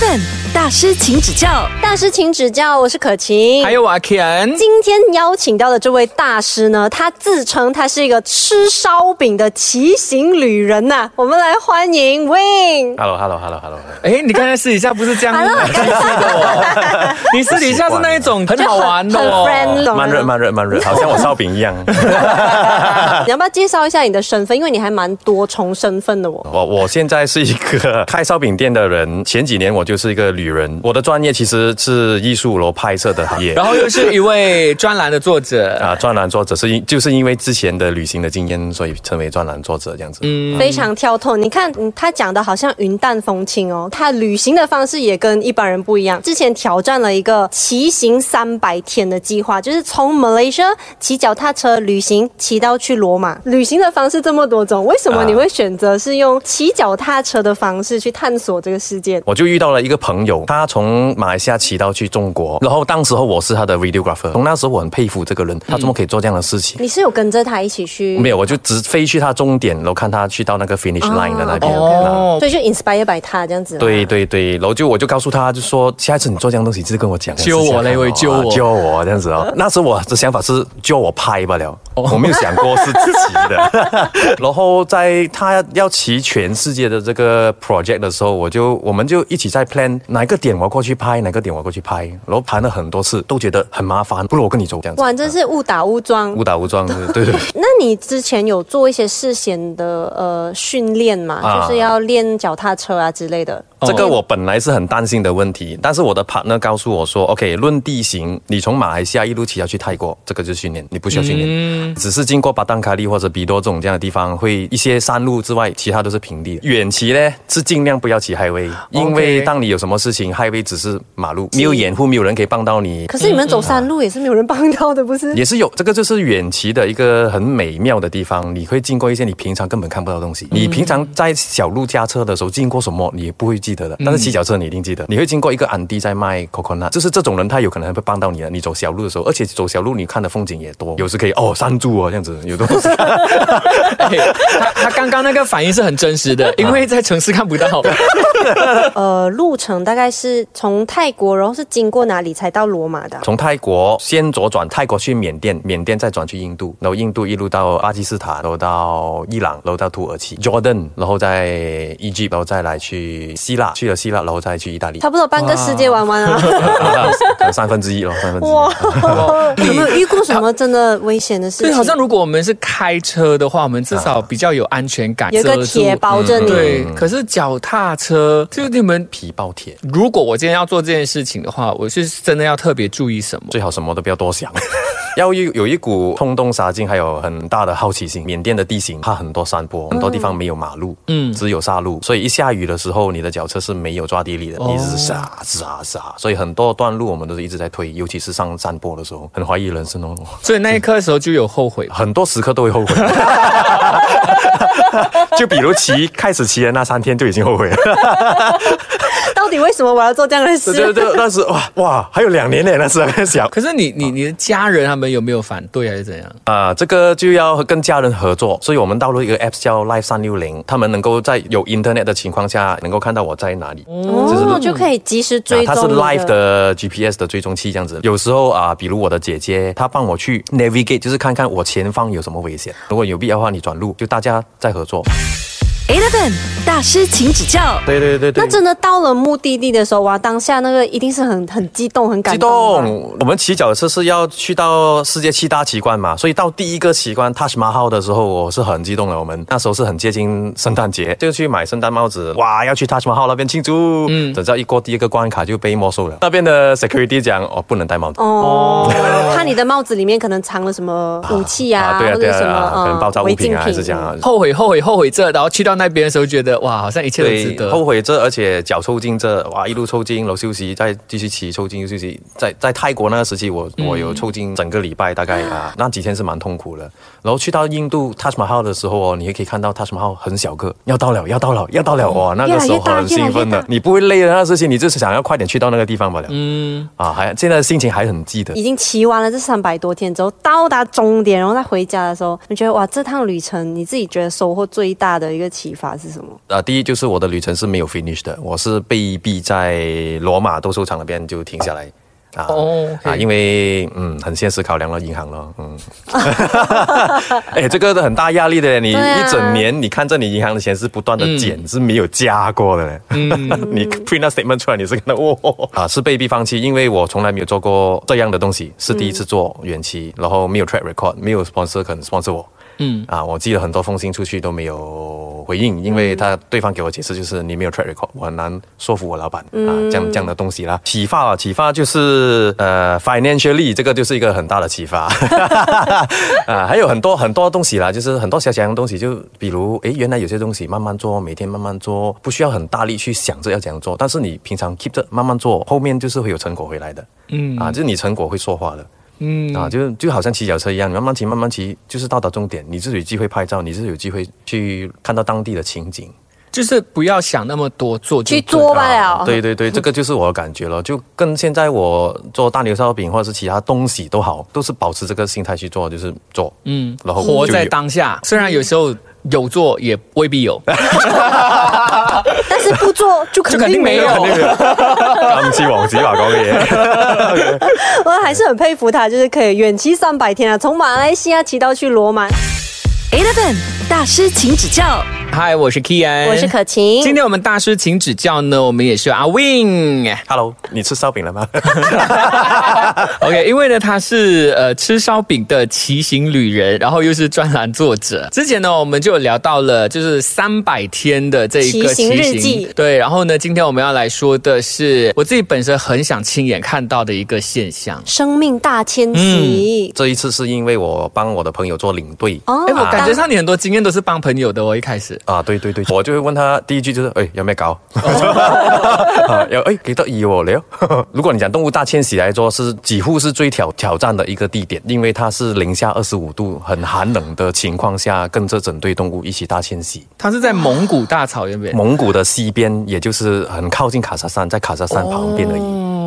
7. 大师，请指教。大师，请指教，我是可晴。还有阿 Ken，今天邀请到的这位大师呢，他自称他是一个吃烧饼的骑行旅人呐、我们来欢迎 Win。Hello Hello Hello Hello，哎，你刚才私底下不是这样 Hello，自私的哦，你私底下是那一种很好玩的很哦。懂吗慢热慢热慢热，好像我烧饼一样。你要不要介绍一下你的身份？因为你还蛮多重身份的哦。我我现在是一个开烧饼店的人，前几年我就是一个旅人，我的专业其实是艺术楼拍摄的行业。然后又是一位专栏的作者，啊，专栏作者是因就是因为之前的旅行的经验，所以成为专栏作者这样子。嗯，非常跳脱，你看，嗯他讲的好像云淡风轻哦，他旅行的方式也跟一般人不一样。之前挑战了一个骑行三百天的计划，就是从 Malaysia 骑脚踏车旅行，骑到去罗马。旅行的方式这么多种，为什么啊你会选择是用骑脚踏车的方式去探索这个世界？我就遇到了一个朋友，他从马来西亚骑到去中国，然后当时候我是他的 videographer，从那时候我很佩服这个人，他怎么可以做这样的事情？你是有跟着他一起去？没有，我就直飞去他终点，然后看他去到那个 finish line 的那边。哦所以就 inspire by 他这样子。对。对对，然后就我就告诉他，就说下一次你做这样东西，就是跟我讲，救我嘞试试看哦喂揪我啊揪我这样子哦。那时我的想法是救我拍罢了，我没有想过是自己的。然后在他要骑全世界的这个 project 的时候，我就我们就一起在 plan 哪个点我要过去拍，哪个点我要过去拍，然后谈了很多次，都觉得很麻烦，不如我跟你走这样子。哇，真是误打误撞。误打误撞 的，对对对。那你之前有做一些事先的呃训练嘛？啊就是要练脚踏车啊之类的。这个我本来是很担心的问题，但是我的 partner 告诉我说，OK，论地形，你从马来西亚一路骑下去泰国，这个就是训练，你不需要训练，只是经过巴丹卡利或者比多这种这样的地方，会一些山路之外，其他都是平地。远骑呢是尽量不要骑 highway，因为当你有什么事情，highway 只是马路，没有掩护，没有人可以帮到你。可是你们走山路也是没有人帮到的，不是？也是有，这个就是远骑的一个很美妙的地方。你会经过一些你平常根本看不到的东西。你平常在小路驾车的时候经过什么，你也不会记得的。但是骑脚车你一定记得。你会经过一个安迪在卖 coconut，就是这种人，他有可能会帮到你的。你走小路的时候，而且走小路你看的风景也多，有时可以哦山猪哦这样子，有东西看。哎他他刚刚那个反应是很真实的，因为在城市看不到。呃，路程大概是从泰国，然后是经过哪里才到罗马的啊？从泰国先左转，泰国去缅甸，缅甸再转去印度，然后印度一路到巴基斯坦，然后到伊朗，然后到土耳其，Jordan，然后在 Egypt，然后再来去希腊，去了希腊，然后再去意大利。差不多半个世界玩完啊！可能三分之一了，三分之一。哇，有没有遇过什么真的危险的事情对，情？好像如果我们是开车的话，我们至少比较有安全感，有个铁包着你。对，可是脚踏车，就你们，皮包铁，如果我今天要做这件事情的话，我是真的要特别注意什么？最好什么都不要多想，要有有一股冲动杀劲，还有很大的好奇心。缅甸的地形它很多山坡，很多地方没有马路，嗯嗯，只有沙路，所以一下雨的时候，你的脚车是没有抓地力的，一直是啊是啊是啊，所以很多段路我们都是一直在推，尤其是上山坡的时候，很怀疑人生哦。所以那一刻的时候就有后悔。很多时刻都会后悔，就比如骑开始骑的那三天就已经后悔了。到底为什么我要做这样的事？对对对，那时哇哇还有两年呢，那时候在想可是你你你的家人他们有没有反对还是怎样？啊、这个就要跟家人合作，所以我们到了一个 app 叫 Live 三六零，他们能够在有 internet 的情况下，能够看到我在哪里。哦，就可以及时追踪、啊它是 live 的 GPS 的追踪器这样子。有时候啊，比如我的姐姐，她帮我去 navigate，就是看看我前方有什么危险。如果有必要的话，你转路，就大家在合作。Eleven 大师，请指教。对对对对那。真的到了目的地的时候，哇，当下那个一定是很很激动、很感激动！我们骑脚车是要去到世界七大奇观嘛，所以到第一个奇观 Taj Mahal 的时候，我是很激动的。我们那时候是很接近圣诞节，就去买圣诞帽子，哇，要去 Taj Mahal 那边庆祝。嗯，等到一过第一个关卡就被没收了。那边的 security 讲，哦，不能戴帽子。哦，怕你的帽子里面可能藏了什么武器啊，对啊对或者什么啊，可能爆炸物品啊，还是这样啊。后悔后悔后悔这，然后去到那边的时候觉得哇，好像一切都值对，得。后悔这，而且脚抽筋这，哇，一路抽筋，然后休息，再继续骑，抽筋又休息。在在泰国那个时期，我我有抽筋整个礼拜，大概啊那几天是蛮痛苦的。然后去到印度 Taj Mahal 的时候哦，你也可以看到 Taj Mahal 很小个，要到了，要到了，要到了，哇，那个时候很兴奋的，你不会累的那个事情，你就是想要快点去到那个地方罢了。嗯，啊，还现在心情还很记得。已经骑完了这三百多天之后，到达终点，然后再回家的时候，你觉得哇，这趟旅程你自己觉得收获最大的一个启发是什么？啊，第一就是我的旅程是没有 finish 的，我是被逼在罗马斗兽场那边就停下来。啊哦啊，因为嗯，很现实考量了银行了，嗯，哎，这个很大压力的，你一整年你看着你银行的钱是不断的减，是没有加过的。嗯 你 print 那 statement 出来，你是看到 哇、啊，是被逼放弃，因为我从来没有做过这样的东西，是第一次做远期，然后没有 track record，没有 sponsor 肯 sponsor 我。嗯，啊，我寄了很多封信出去都没有回应，因为他对方给我解释就是你没有 track record，我很难说服我老板、啊，这样这样的东西啦。启发啊，启发就是呃 financially 这个就是一个很大的启发 啊，还有很多很多东西啦，就是很多小小的东西，就比如诶，原来有些东西慢慢做，每天慢慢做，不需要很大力去想着要怎样做，但是你平常 keep 着慢慢做，后面就是会有成果回来的。嗯啊，就是你成果会说话的。嗯。啊，就就好像骑脚车一样，你慢慢骑，慢慢骑，就是到达终点，你是有机会拍照，你是有机会去看到当地的情景。就是不要想那么多，做就去做罢了。啊对对对，这个就是我的感觉了，就跟现在我做大牛烧饼或者是其他东西都好，都是保持这个心态去做，就是做，嗯，然后活在当下，虽然有时候有做，也未必有，但是不做就肯定没有。定没有。今次王子話講嘅嘢。我还是很佩服他，就是可以远期三百天啊，从马来西亚骑到去罗马。Eleven 大师，请指教。嗨，我是 Kian，我是可晴，今天我们大师请指教呢，我们也是阿 Win。Hello，你吃烧饼了吗？OK，因为呢，他是呃吃烧饼的骑行旅人，然后又是专栏作者。之前呢，我们就有聊到了，就是三百天的这一个骑行日记对，然后呢，今天我们要来说的是我自己本身很想亲眼看到的一个现象。生命大迁徙。这一次是因为我帮我的朋友做领队。哦哎，我感觉上你很多经验都是帮朋友的哦，一开始。啊，對對對，我就會問他第一句就是，誒、有咩搞？啊有誒幾得意喎你哦。如果你講動物大遷徙來說，是幾乎是最挑挑戰的一個地點，因為它是零下二十五度，很寒冷的情況下，跟着整隊動物一起大遷徙。它是在蒙古大草原邊。蒙古的西邊，也就是很靠近卡薩山，在卡薩山旁邊而已、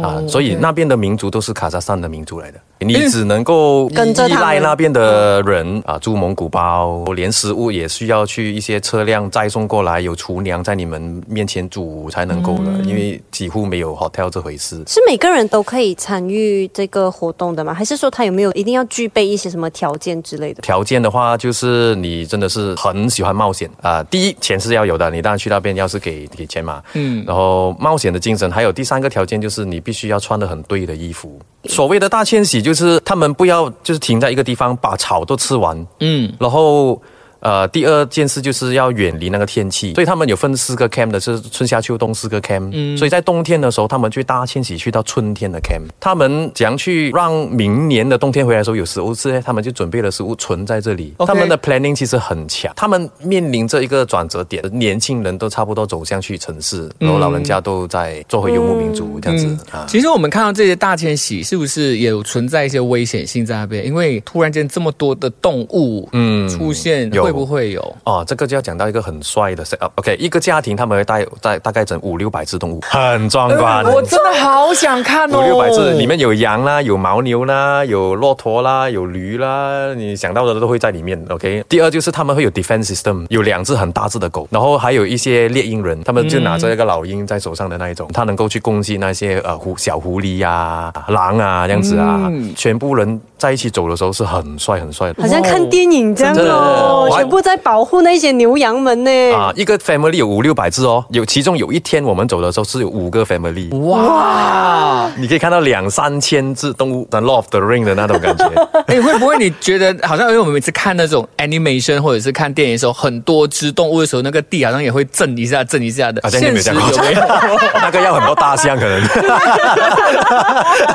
啊，所以那边的民族都是卡萨山的民族来的。你只能够跟着他那边的人啊，住蒙古包，连食物也需要去一些车辆载送过来，有厨娘在你们面前煮才能够的，因为几乎没有 hotel 这回事。是每个人都可以参与这个活动的吗？还是说他有没有一定要具备一些什么条件之类的？条件的话，就是你真的是很喜欢冒险啊、第一，钱是要有的，你当然去那边要是给给钱嘛，嗯嗯，然后冒险的精神，还有第三个条件就是你必须要穿的很对的衣服。所谓的大迁徙，就是他们不要就是停在一个地方把草都吃完，嗯，然后。呃，第二件事就是要远离那个天气，所以他们有分四个 camp 的，是春夏秋冬四个 camp。嗯，所以在冬天的时候，他们去大迁徙去到春天的 camp。他们怎样去让明年的冬天回来的时候有食物吃呢？他们就准备了食物存在这里。他们的 planning 其实很强，他们面临着一个转折点，年轻人都差不多走向去城市，然后老人家都在做回游牧民族这样子、啊。其实我们看到这些大迁徙，是不是也有存在一些危险性在那边？因为突然间这么多的动物嗯出现，有会不会有？哦，这个就要讲到一个很帅的 set up。OK，一个家庭他们会带带大概整五六百只动物，很壮观。我真的好想看哦！五六百只，里面有羊啦，有牦牛啦，有骆驼啦，有驴啦，你想到的都会在里面。OK，第二就是他们会有 defense system，有两只很大只的狗，然后还有一些猎鹰人，他们就拿着一个老鹰在手上的那一种，他能够去攻击那些呃狐小狐狸呀、狼啊这样子啊，嗯全部人在一起走的时候是很帅很帅的。好像看电影这样的哦，全部在保护那些牛羊们呢。啊，一个 family 有五六百只哦，有其中有一天我们走的时候是有五个 family，哇！你可以看到两三千只动物，《The Lord of the Ring》的那种感觉。哎，会不会你觉得好像因为我们每次看那种 animation 或者是看电影的时候，很多只动物的时候，那个地好像也会震一下、震一下的。好像你没有现讲过实有没有？那个要很多大象可能。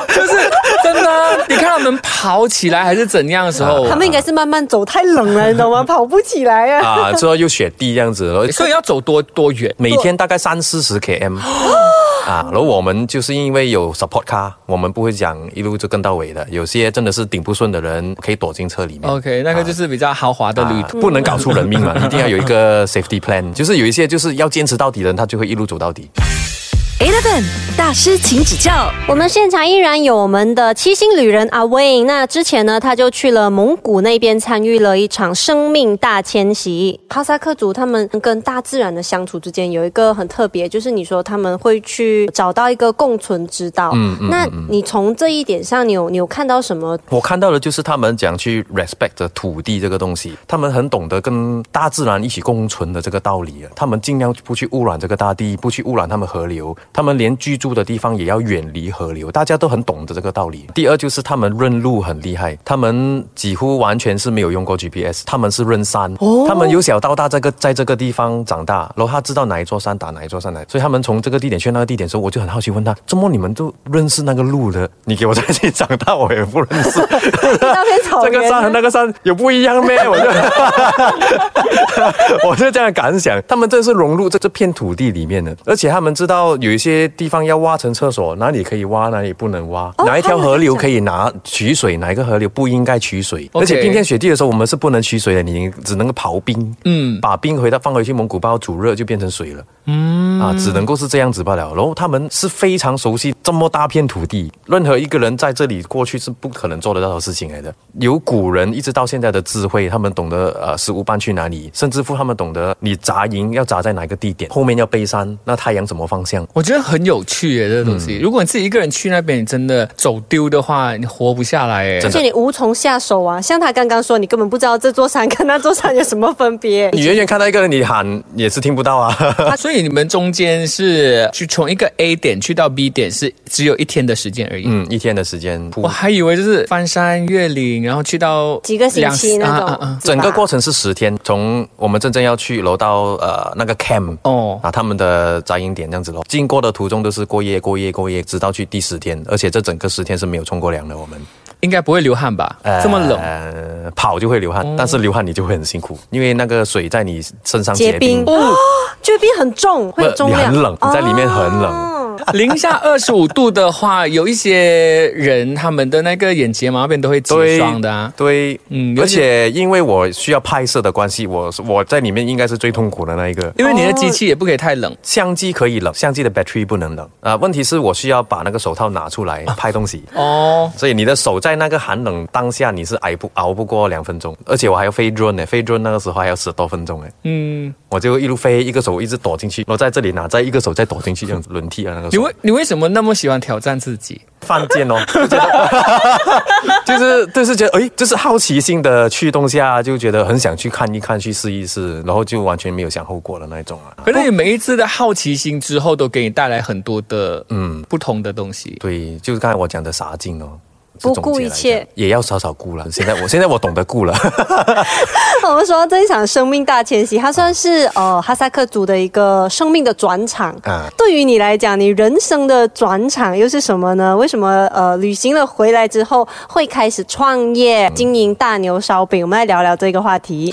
就是真的跑起来还是怎样的时候，他们应该是慢慢走，太冷了，你懂吗？跑不起来啊。啊，之后又雪地这样子，所以要走多多远？每天大概三四十 km 啊，然后我们就是因为有 support car，我们不会讲一路就跟到尾的，有些真的是顶不顺的人可以躲进车里面。OK，那个就是比较豪华的旅途。啊不能搞出人命嘛，一定要有一个 safety plan，就是有一些就是要坚持到底的人，他就会一路走到底。Eleven 大师，请指教。我们现场依然有我们的七星旅人阿 Wayne。那之前呢，他就去了蒙古那边参与了一场生命大迁徙。哈萨克族他们跟大自然的相处之间有一个很特别，就是你说他们会去找到一个共存之道。嗯嗯。那你从这一点上，你有你有看到什么？我看到的就是他们讲去 respect 土地这个东西，他们很懂得跟大自然一起共存的这个道理啊。他们尽量不去污染这个大地，不去污染他们河流。他们连居住的地方也要远离河流，大家都很懂得这个道理。第二就是他们认路很厉害，他们几乎完全是没有用过 GPS，他们是认山。哦，他们由小到大这个在这个地方长大，然后他知道哪一座山打哪一座山来，所以他们从这个地点去那个地点的时候，我就很好奇问他：怎么你们都认识那个路的？你给我在这里长大，我也不认识。这个山和那个山有不一样咩？我就 我就这样感想，他们真是融入在这片土地里面的，而且他们知道有。一些地方要挖成厕所，哪里可以挖，哪里不能挖？哪一条河流可以拿取水，哪一个河流不应该取水？而且冰天雪地的时候，我们是不能取水的，你只能够刨冰，嗯，把冰回到放回去蒙古包煮热就变成水了，嗯啊，只能够是这样子罢了。然后他们是非常熟悉这么大片土地，任何一个人在这里过去是不可能做得到的事情来的。有古人一直到现在的智慧，他们懂得呃食物搬去哪里，甚至乎他们懂得你扎营要扎在哪个地点，后面要背山，那太阳怎么方向？我。觉得很有趣耶，这个东西。如果你自己一个人去那边，你真的走丢的话，你活不下来耶。而且你无从下手啊。像他刚刚说，你根本不知道这座山跟那座山有什么分别。你远远看到一个人，你喊也是听不到 啊。所以你们中间是去从一个 A 点去到 B 点，是只有一天的时间而已。嗯，一天的时间。我还以为就是翻山越岭，然后去到几个星期那种。整个过程是十天，从我们真正要去楼到呃那个 camp 哦啊他们的扎营点这样子咯，经过。的途中都是过夜过夜过夜，直到去第十天，而且这整个十天是没有冲过凉的。我们应该不会流汗吧？这么冷，跑就会流汗，但是流汗你就会很辛苦，因为那个水在你身上结冰，结冰很重，会重量，很冷，你在里面很冷。零下二十五度的话，有一些人他们的那个眼睫毛那边都会结霜的啊。对，嗯，而且因为我需要拍摄的关系，我我在里面应该是最痛苦的那一个。因为你的机器也不可以太冷，相机可以冷，相机的 battery 不能冷啊。问题是我需要把那个手套拿出来 拍东西哦，所以你的手在那个寒冷当下你是挨不熬不过两分钟，而且我还要飞 drone 呢，飞 drone 那个时候还要十多分钟哎。嗯，我就一路飞，一个手一直躲进去，我在这里拿，在一个手再躲进去，这样子轮替啊那个。你为你为什么那么喜欢挑战自己？犯贱哦，就是就是觉得哎，就是好奇心的驱动下，就觉得很想去看一看，去试一试，然后就完全没有想后果的那一种啊。可是你每一次的好奇心之后，都给你带来很多的嗯不同的东西。对，就是刚才我讲的傻劲哦。不顾一切也要少少顾了。现在我现在我懂得顾了。我们说这一场生命大迁徙，它算是呃哈萨克族的一个生命的转场。啊，对于你来讲，你人生的转场又是什么呢？为什么呃旅行了回来之后会开始创业经营大牛烧饼？我们来聊聊这个话题。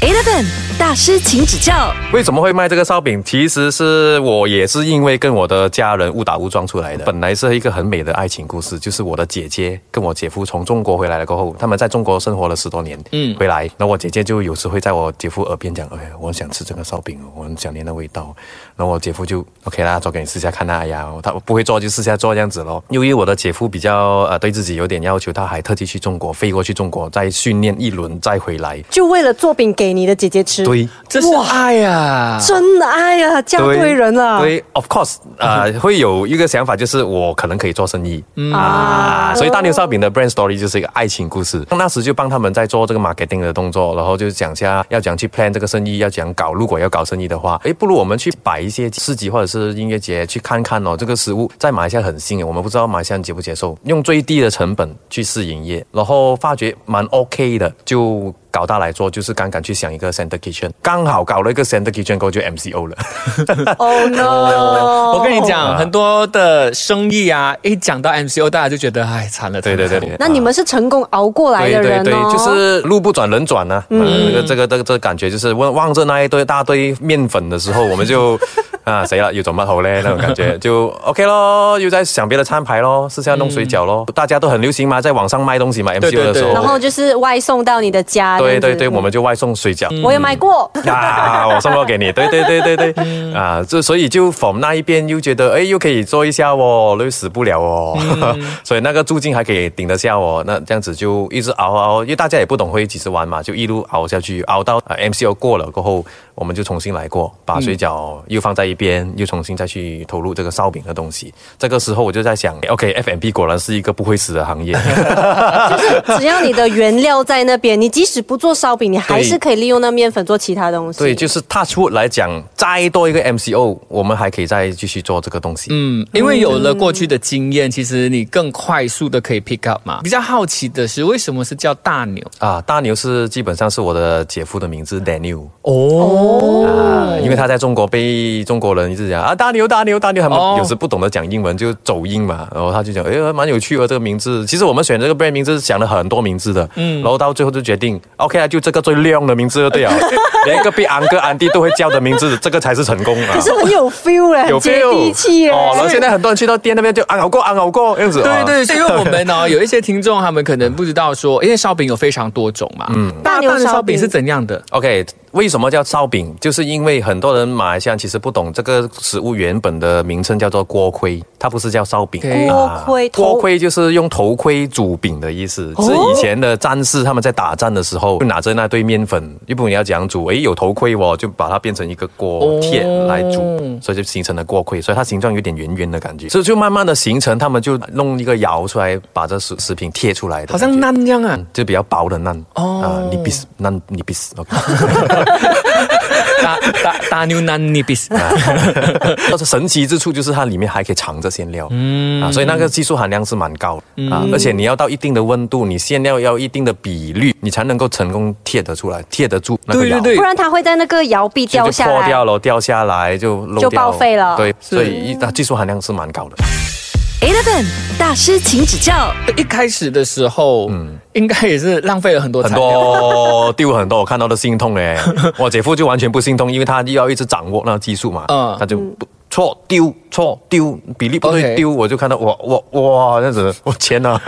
Eleven 大师，请指教。为什么会卖这个烧饼？其实是我也是因为跟我的家人误打误撞出来的。本来是一个很美的爱情故事，就是我的姐姐跟我姐夫从中国回来了过后，他们在中国生活了十多年，嗯，回来，那我姐姐就有时会在我姐夫耳边讲：“哎，我想吃这个烧饼，我很想念那味道。”然后我姐夫就 OK 啦，做给你试下看啊，哎呀，他不会做就试下做这样子咯。由于我的姐夫比较呃对自己有点要求，他还特地去中国飞过去中国再训练一轮再回来，就为了做饼给。给你的姐姐吃，对，这是爱呀，真的爱呀，嫁对人了。对，of course，啊，会有一个想法，就是我可能可以做生意啊，所以大牛烧饼的 brand story 就是一个爱情故事。那时就帮他们在做这个 marketing 的动作，然后就讲下要讲去 plan 这个生意，要讲搞，如果要搞生意的话，哎，不如我们去摆一些市集或者是音乐节去看看哦。这个食物在马来西亚很新，我们不知道马来西亚接不接受，用最低的成本去试营业，然后发觉蛮 OK 的，就。搞大来做，就是刚刚去想一个 center kitchen，刚好搞了一个 center kitchen，过就 MCO 了。Oh no！我跟你讲，很多的生意啊，一讲到 MCO，大家就觉得哎惨了。对对对。那你们是成功熬过来的人哦。对对对，就是路不转人转呢。嗯。这个这个这个感觉就是望望着那一堆大堆面粉的时候，我们就 啊谁了又怎么头嘞那种感觉就 OK 咯，又在想别的餐牌咯，是下弄水饺咯。大家都很流行嘛，在网上卖东西嘛 MCO 的时候。然后就是外送到你的家。对对对，我们就外送水饺。我也买过。啊，我送过给你，对对对对对，啊，这所以就 from 那一边又觉得，哎，又可以做一下哦，累死不了哦，所以那个租金还可以顶得下哦，那这样子就一直熬熬，因为大家也不懂会几时玩嘛，就一路熬下去，熬到、呃、MCO 过了过后，我们就重新来过，把水饺又放在一边，又重新再去投入这个烧饼的东西。这个时候我就在想，OK，F&B 果然是一个不会死的行业。就是只要你的原料在那边，你即使不做烧饼，你还是可以利用那面粉做其他东西。对，就是 Touch Wood 来讲，再多一个 MCO，我们还可以再继续做这个东西。嗯，因为有了过去的经验，其实你更快速的可以 pick up 嘛。比较好奇的是，为什么是叫大牛？啊，大牛是基本上是我的姐夫的名字 Daniel 哦，啊，因为他在中国被中国人一直讲啊大牛大牛大牛，他们哦。有时不懂得讲英文就走音嘛，然后他就讲哎蛮有趣的这个名字。其实我们选这个 brand 名字是想了很多名字的，嗯，然后到最后就决定 OK 啊，就这个最亮的名字就对了，连隔壁安哥安弟都会叫的名字，这个才是成功啊。可。是很有 feel 嘞，有接 feel 地气耶。哦，然后现在很多人去到店那边就安好过安好过这样子，啊对对，是因为我们呢 有一些听众他们可能不知道说，因为烧饼有非常多种嘛，嗯，大牛大牛烧饼烧饼。是怎样的？OK，为什么叫烧饼？就是因为很多人马来西亚其实不懂这个食物原本的名称叫做锅盔，它不是叫烧饼。锅盔头。锅盔就是用头盔煮饼的意思，是以前的战士他们在打仗的时候，就拿着那堆面粉，又不你要讲煮，诶，有头盔哦，就把它变成一个锅贴来煮，哦。所以就形成了锅盔，所以它形状有点圆圆的感觉，所以就慢慢的形成，他们就弄一个窑出来，把这食食品贴出来的好，像馕一样啊，就比较薄的馕哦。啊，你必死那你必死，OK。大大大牛腩尼比斯。但是神奇之处就是它里面还可以藏着馅料，嗯啊，所以那个技术含量是蛮高的、啊，而且你要到一定的温度，你馅料要一定的比率，你才能够成功贴得出来，贴得住那个窑。对对对不，然它会在那个窑壁就就掉下来。破掉了，掉下来就漏就掉报废了对，所以一它技术含量是蛮高的。Eleven 大师，请指教。一开始的时候，嗯，应该也是浪费了很多材很料。多丢了很多，我看到都心痛嘞。我姐夫就完全不心痛，因为他要一直掌握那个技术嘛，嗯他就不错丢错丢比例不对丢，我就看到哇哇哇这样子，我天哪！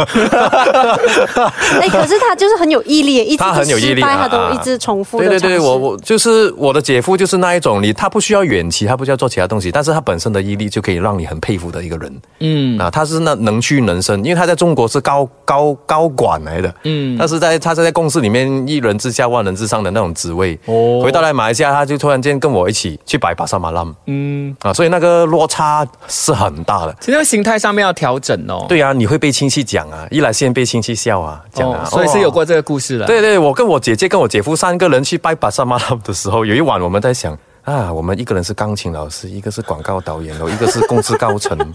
哎，可是他就是很有毅力耶，一直他很有毅力他都一直重复的对对对，我我就是我的姐夫，就是那一种，你他不需要远期，他不需要做其他东西，但是他本身的毅力就可以让你很佩服的一个人。嗯，啊，他是那能屈能伸，因为他在中国是高高高管来的，嗯。嗯，但是在他是在公司里面一人之下万人之上的那种职位。哦。回到来马来西亚，他就突然间跟我一起去摆巴沙马浪，嗯，啊，所以那个落差是很大的。其实心态上面要调整哦。对啊，你会被亲戚讲啊，一来先被亲戚笑啊，讲啊，哦所以是有哦过这个故事的。对对，我跟我姐姐跟我姐夫三个人去拜巴萨马拉的时候，有一晚我们在想啊，我们一个人是钢琴老师，一个是广告导演，然后一个是公司高层，然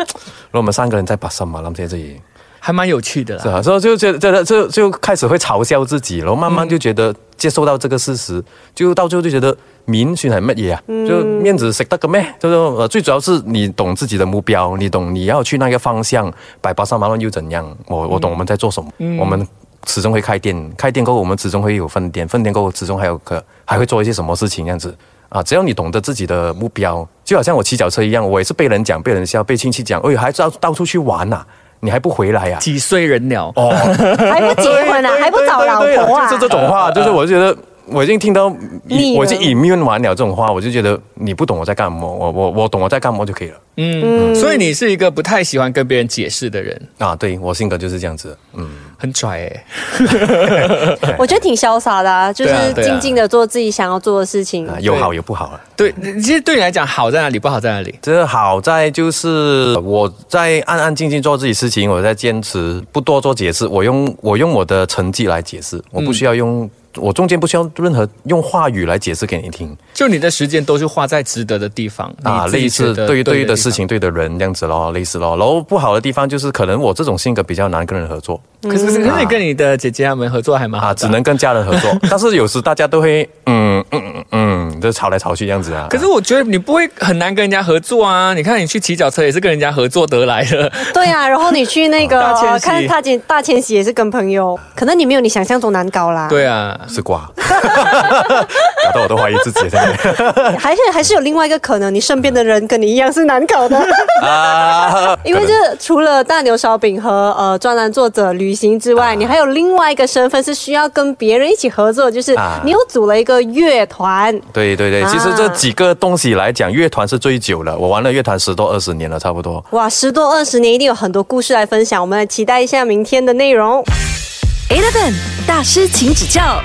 后我们三个人在巴萨马拉在这里，还蛮有趣的啦。是啊，所以就觉得觉得就就开始会嘲笑自己，然后慢慢就觉得接受到这个事實，就到最后就觉得面算係乜嘢啊？就面子食得嘅咩？就是呃，最主要是你懂自己的目标，你懂你要去那个方向，百八三萬萬又怎样？我我懂我们在做什麼，我们始终会开店，开店過後我们始终会有分店，分店過後始终还有個還會做一些什么事情，這樣子。啊，只要你懂得自己的目标，就好像我骑脚车一样，我也是被人讲、被人笑、被亲戚講，哎，還到到处去玩呐、你还不回来呀、几岁人了？哦，还不结婚啊，还不找老婆啊就是？这种话，就是我就觉得。我已经听到我已经 immune 完了这种话，我就觉得你不懂我在干嘛，我我我懂我在干嘛就可以了嗯，所以你是一个不太喜欢跟别人解释的人，啊！对我性格就是这样子，嗯，很拽哎、我觉得挺潇洒的啊，就是静静的做自己想要做的事情。啊，有好有不好啊。对，其实对你来讲好在哪里，不好在哪里？这好在就是我在安安静静做自己事情，我在坚持不多做解释，我用我用我的成绩来解释，我不需要用、我中间不需要任何用话语来解释给你听就你的时间都是花在值得的地方啊，类似觉得对对的。事情、对的人这样子咯，类似咯。然后不好的地方就是可能我这种性格比较难跟人合作可是可是你跟你的姐姐他们合作还蛮好啊，只能跟家人合作，但是有时大家都会嗯嗯嗯嗯，就吵来吵去这样子啊。可是我觉得你不会很难跟人家合作啊！你看你去骑脚车也是跟人家合作得来的，对啊，然后你去那个大看大千大千玺也是跟朋友，可能你没有你想象中难搞啦。对啊。是瓜，搞得我都怀疑自己现在 还是还是有另外一个可能，你身边的人跟你一样是难搞的。啊，因为这除了大牛烧饼和呃专栏作者旅行之外，你还有另外一个身份是需要跟别人一起合作，就是啊你又组了一个乐团。对对对，啊其实这几个东西来讲，乐团是最久了，我玩了乐团十多二十年了，差不多。哇，十多二十年一定有很多故事来分享，我们来期待一下明天的内容。Eleven 大师，请指教。